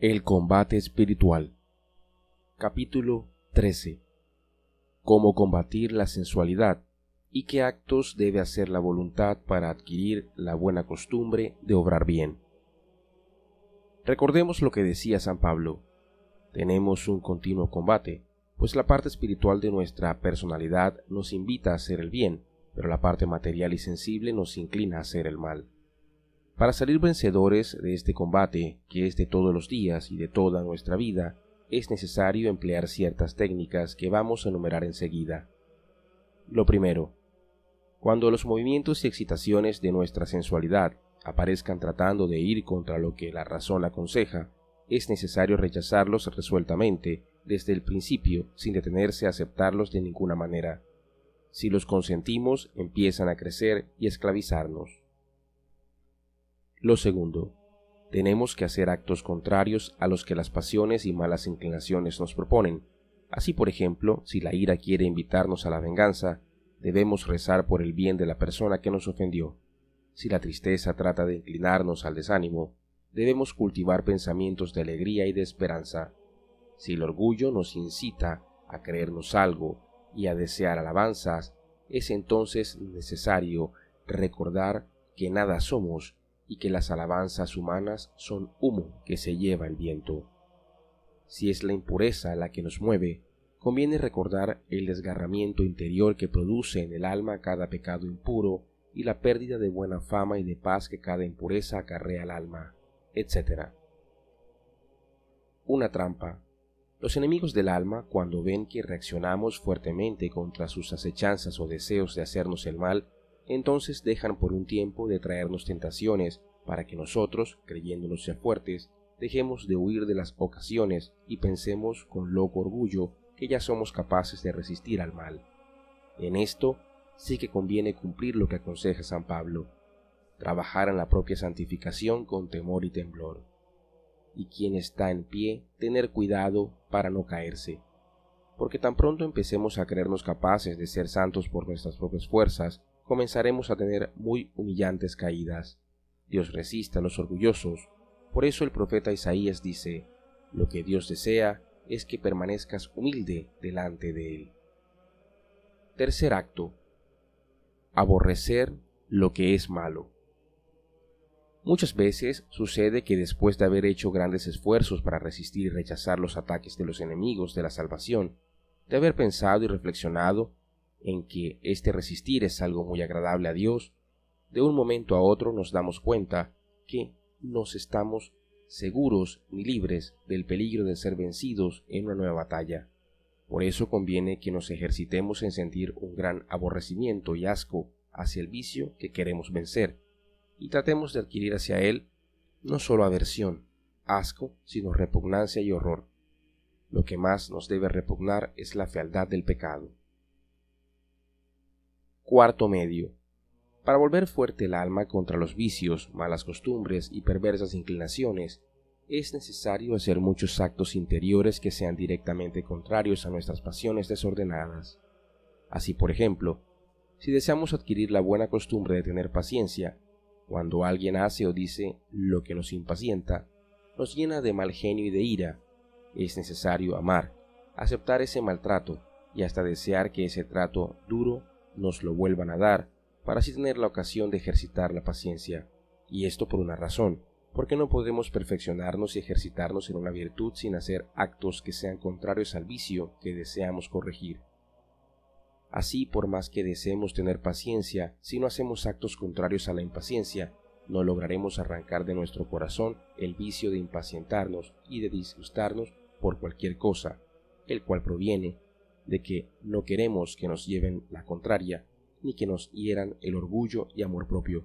El combate espiritual. Capítulo 13. Cómo combatir la sensualidad y qué actos debe hacer la voluntad para adquirir la buena costumbre de obrar bien. Recordemos lo que decía San Pablo. Tenemos un continuo combate, pues la parte espiritual de nuestra personalidad nos invita a hacer el bien, pero la parte material y sensible nos inclina a hacer el mal. Para salir vencedores de este combate, que es de todos los días y de toda nuestra vida, es necesario emplear ciertas técnicas que vamos a enumerar enseguida. Lo primero, cuando los movimientos y excitaciones de nuestra sensualidad aparezcan tratando de ir contra lo que la razón aconseja, es necesario rechazarlos resueltamente desde el principio sin detenerse a aceptarlos de ninguna manera. Si los consentimos, empiezan a crecer y esclavizarnos. Lo segundo, tenemos que hacer actos contrarios a los que las pasiones y malas inclinaciones nos proponen. Así, por ejemplo, si la ira quiere invitarnos a la venganza, debemos rezar por el bien de la persona que nos ofendió. Si la tristeza trata de inclinarnos al desánimo, debemos cultivar pensamientos de alegría y de esperanza. Si el orgullo nos incita a creernos algo y a desear alabanzas, es entonces necesario recordar que nada somos y que las alabanzas humanas son humo que se lleva el viento. Si es la impureza la que nos mueve, conviene recordar el desgarramiento interior que produce en el alma cada pecado impuro y la pérdida de buena fama y de paz que cada impureza acarrea al alma, etc. Una trampa. Los enemigos del alma, cuando ven que reaccionamos fuertemente contra sus acechanzas o deseos de hacernos el mal, entonces dejan por un tiempo de traernos tentaciones para que nosotros, creyéndonos ser fuertes, dejemos de huir de las ocasiones y pensemos con loco orgullo que ya somos capaces de resistir al mal. En esto sí que conviene cumplir lo que aconseja San Pablo, trabajar en la propia santificación con temor y temblor. Y quien está en pie, tener cuidado para no caerse, porque tan pronto empecemos a creernos capaces de ser santos por nuestras propias fuerzas, comenzaremos a tener muy humillantes caídas. Dios resiste a los orgullosos, por eso el profeta Isaías dice, lo que Dios desea es que permanezcas humilde delante de Él. Tercer acto. Aborrecer lo que es malo. Muchas veces sucede que después de haber hecho grandes esfuerzos para resistir y rechazar los ataques de los enemigos de la salvación, de haber pensado y reflexionado en que este resistir es algo muy agradable a Dios, de un momento a otro nos damos cuenta que nos estamos seguros ni libres del peligro de ser vencidos en una nueva batalla. Por eso conviene que nos ejercitemos en sentir un gran aborrecimiento y asco hacia el vicio que queremos vencer, y tratemos de adquirir hacia él no solo aversión, asco, sino repugnancia y horror. Lo que más nos debe repugnar es la fealdad del pecado. Cuarto medio. Para volver fuerte el alma contra los vicios, malas costumbres y perversas inclinaciones, es necesario hacer muchos actos interiores que sean directamente contrarios a nuestras pasiones desordenadas. Así, por ejemplo, si deseamos adquirir la buena costumbre de tener paciencia, cuando alguien hace o dice lo que nos impacienta, nos llena de mal genio y de ira, es necesario amar, aceptar ese maltrato y hasta desear que ese trato duro nos lo vuelvan a dar para así tener la ocasión de ejercitar la paciencia, y esto por una razón, porque no podemos perfeccionarnos y ejercitarnos en una virtud sin hacer actos que sean contrarios al vicio que deseamos corregir. Así, por más que deseemos tener paciencia, si no hacemos actos contrarios a la impaciencia, no lograremos arrancar de nuestro corazón el vicio de impacientarnos y de disgustarnos por cualquier cosa, el cual proviene de que no queremos que nos lleven la contraria ni que nos hieran el orgullo y amor propio.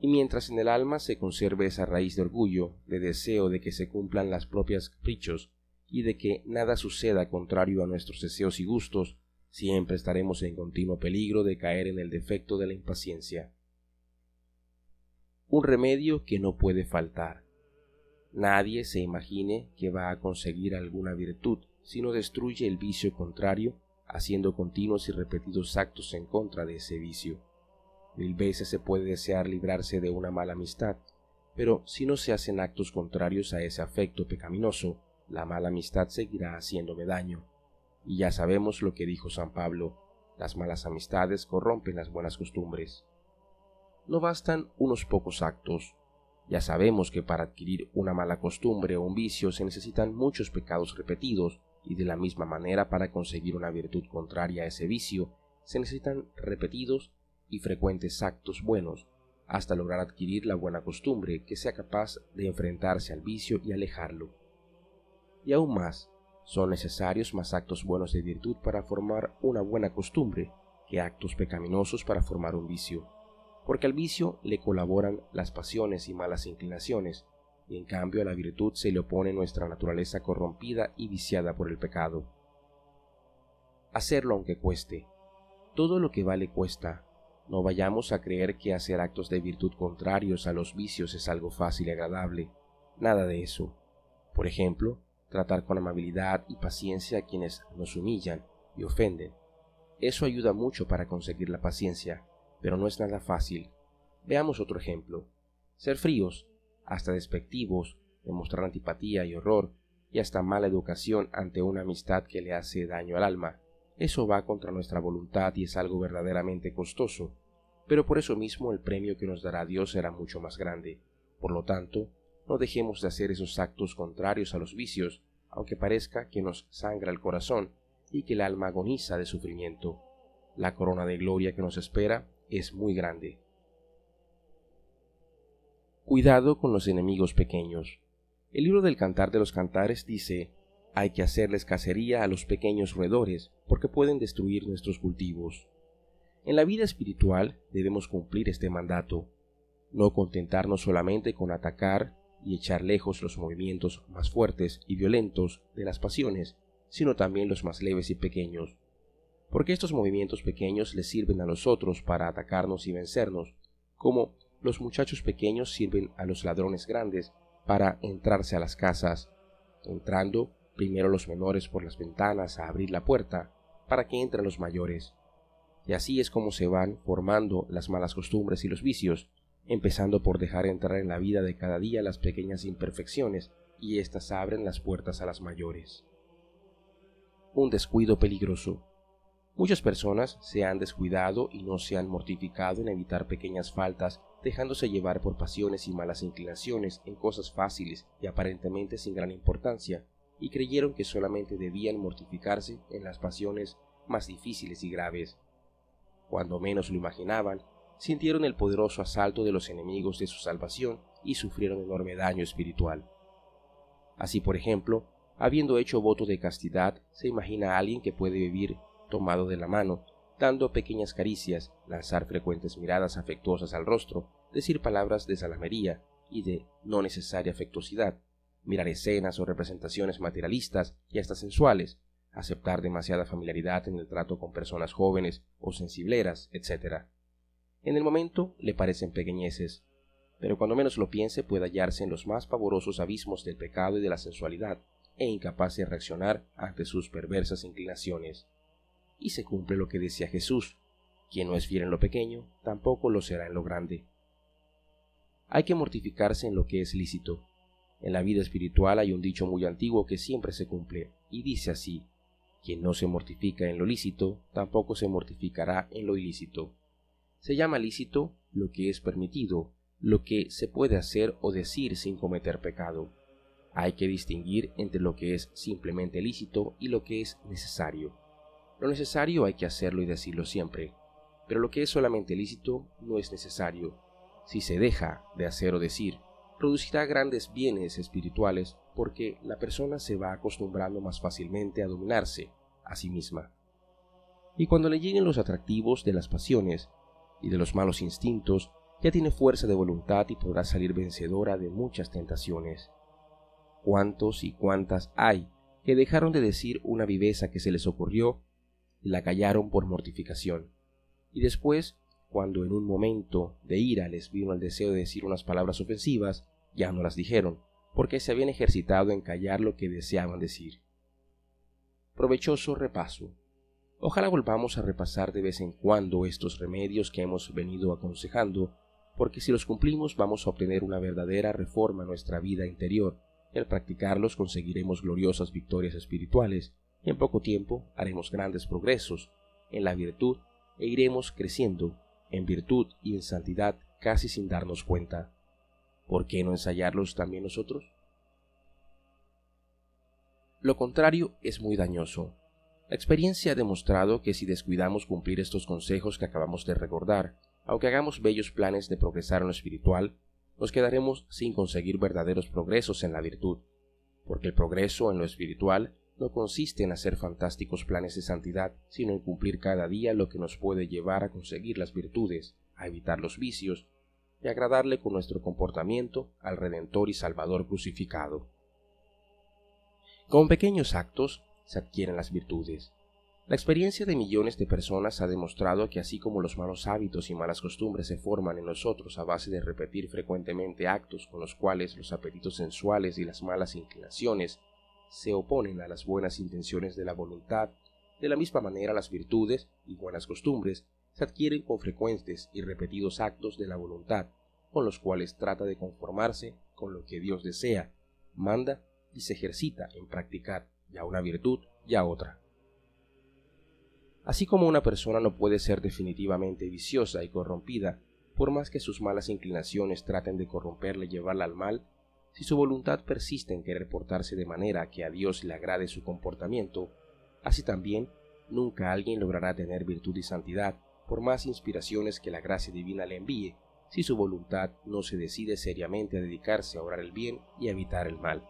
Y mientras en el alma se conserve esa raíz de orgullo, de deseo de que se cumplan las propias caprichos y de que nada suceda contrario a nuestros deseos y gustos, siempre estaremos en continuo peligro de caer en el defecto de la impaciencia. Un remedio que no puede faltar. Nadie se imagine que va a conseguir alguna virtud si no destruye el vicio contrario haciendo continuos y repetidos actos en contra de ese vicio. Mil veces se puede desear librarse de una mala amistad, Pero si no se hacen actos contrarios a ese afecto pecaminoso, la mala amistad seguirá haciéndome daño. Y ya sabemos lo que dijo San Pablo, las malas amistades corrompen las buenas costumbres. No bastan unos pocos actos. Ya sabemos que para adquirir una mala costumbre o un vicio se necesitan muchos pecados repetidos, y de la misma manera para conseguir una virtud contraria a ese vicio se necesitan repetidos y frecuentes actos buenos, hasta lograr adquirir la buena costumbre que sea capaz de enfrentarse al vicio y alejarlo. Y aún más, son necesarios más actos buenos de virtud para formar una buena costumbre que actos pecaminosos para formar un vicio, porque al vicio le colaboran las pasiones y malas inclinaciones, y en cambio a la virtud se le opone nuestra naturaleza corrompida y viciada por el pecado. Hacerlo aunque cueste. Todo lo que vale cuesta, no vayamos a creer que hacer actos de virtud contrarios a los vicios es algo fácil y agradable. Nada de eso. Por ejemplo, tratar con amabilidad y paciencia a quienes nos humillan y ofenden. Eso ayuda mucho para conseguir la paciencia, pero no es nada fácil. Veamos otro ejemplo. Ser fríos, hasta despectivos, demostrar antipatía y horror, y hasta mala educación ante una amistad que le hace daño al alma, eso va contra nuestra voluntad y es algo verdaderamente costoso, pero por eso mismo el premio que nos dará Dios será mucho más grande. Por lo tanto, no dejemos de hacer esos actos contrarios a los vicios, aunque parezca que nos sangra el corazón y que el alma agoniza de sufrimiento. La corona de gloria que nos espera es muy grande. Cuidado con los enemigos pequeños. El libro del Cantar de los Cantares dice hay que hacerles cacería a los pequeños roedores, porque pueden destruir nuestros cultivos. En la vida espiritual debemos cumplir este mandato, no contentarnos solamente con atacar y echar lejos los movimientos más fuertes y violentos de las pasiones, sino también los más leves y pequeños, porque estos movimientos pequeños les sirven a los otros para atacarnos y vencernos, como los muchachos pequeños sirven a los ladrones grandes para entrarse a las casas, entrando primero los menores por las ventanas a abrir la puerta para que entren los mayores. Y así es como se van formando las malas costumbres y los vicios, empezando por dejar entrar en la vida de cada día las pequeñas imperfecciones y éstas abren las puertas a las mayores. Un descuido peligroso. Muchas personas se han descuidado y no se han mortificado en evitar pequeñas faltas, dejándose llevar por pasiones y malas inclinaciones en cosas fáciles y aparentemente sin gran importancia, y creyeron que solamente debían mortificarse en las pasiones más difíciles y graves. Cuando menos lo imaginaban, sintieron el poderoso asalto de los enemigos de su salvación y sufrieron enorme daño espiritual. Así, por ejemplo, habiendo hecho voto de castidad, se imagina a alguien que puede vivir tomado de la mano, dando pequeñas caricias, lanzar frecuentes miradas afectuosas al rostro, decir palabras de salamería y de no necesaria afectuosidad, mirar escenas o representaciones materialistas y hasta sensuales, aceptar demasiada familiaridad en el trato con personas jóvenes o sensibleras, etc. En el momento le parecen pequeñeces, pero cuando menos lo piense puede hallarse en los más pavorosos abismos del pecado y de la sensualidad, e incapaz de reaccionar ante sus perversas inclinaciones. Y se cumple lo que decía Jesús, quien no es fiel en lo pequeño, tampoco lo será en lo grande. Hay que mortificarse en lo que es lícito, en la vida espiritual hay un dicho muy antiguo que siempre se cumple, y dice así, quien no se mortifica en lo lícito, tampoco se mortificará en lo ilícito. Se llama lícito lo que es permitido, lo que se puede hacer o decir sin cometer pecado. Hay que distinguir entre lo que es simplemente lícito y lo que es necesario. Lo necesario hay que hacerlo y decirlo siempre, pero lo que es solamente lícito no es necesario. Si se deja de hacer o decir, producirá grandes bienes espirituales porque la persona se va acostumbrando más fácilmente a dominarse a sí misma. Y cuando le lleguen los atractivos de las pasiones y de los malos instintos, ya tiene fuerza de voluntad y podrá salir vencedora de muchas tentaciones. ¿Cuántos y cuántas hay que dejaron de decir una viveza que se les ocurrió la callaron por mortificación? Y después cuando en un momento de ira les vino el deseo de decir unas palabras ofensivas, ya no las dijeron, porque se habían ejercitado en callar lo que deseaban decir. Provechoso repaso. Ojalá volvamos a repasar de vez en cuando estos remedios que hemos venido aconsejando, porque si los cumplimos vamos a obtener una verdadera reforma en nuestra vida interior. Y al practicarlos conseguiremos gloriosas victorias espirituales en poco tiempo haremos grandes progresos en la virtud e iremos creciendo en virtud y en santidad casi sin darnos cuenta. ¿Por qué no ensayarlos también nosotros? Lo contrario es muy dañoso. La experiencia ha demostrado que si descuidamos cumplir estos consejos que acabamos de recordar, aunque hagamos bellos planes de progresar en lo espiritual, nos quedaremos sin conseguir verdaderos progresos en la virtud, porque el progreso en lo espiritual no consiste en hacer fantásticos planes de santidad, sino en cumplir cada día lo que nos puede llevar a conseguir las virtudes, a evitar los vicios y agradarle con nuestro comportamiento al Redentor y Salvador crucificado. Con pequeños actos se adquieren las virtudes. La experiencia de millones de personas ha demostrado que así como los malos hábitos y malas costumbres se forman en nosotros a base de repetir frecuentemente actos con los cuales los apetitos sensuales y las malas inclinaciones se oponen a las buenas intenciones de la voluntad, de la misma manera las virtudes y buenas costumbres se adquieren con frecuentes y repetidos actos de la voluntad, con los cuales trata de conformarse con lo que Dios desea, manda y se ejercita en practicar ya una virtud, ya otra. Así como una persona no puede ser definitivamente viciosa y corrompida, por más que sus malas inclinaciones traten de corromperle y llevarla al mal, si su voluntad persiste en querer portarse de manera que a Dios le agrade su comportamiento, así también nunca alguien logrará tener virtud y santidad, por más inspiraciones que la gracia divina le envíe, si su voluntad no se decide seriamente a dedicarse a obrar el bien y a evitar el mal.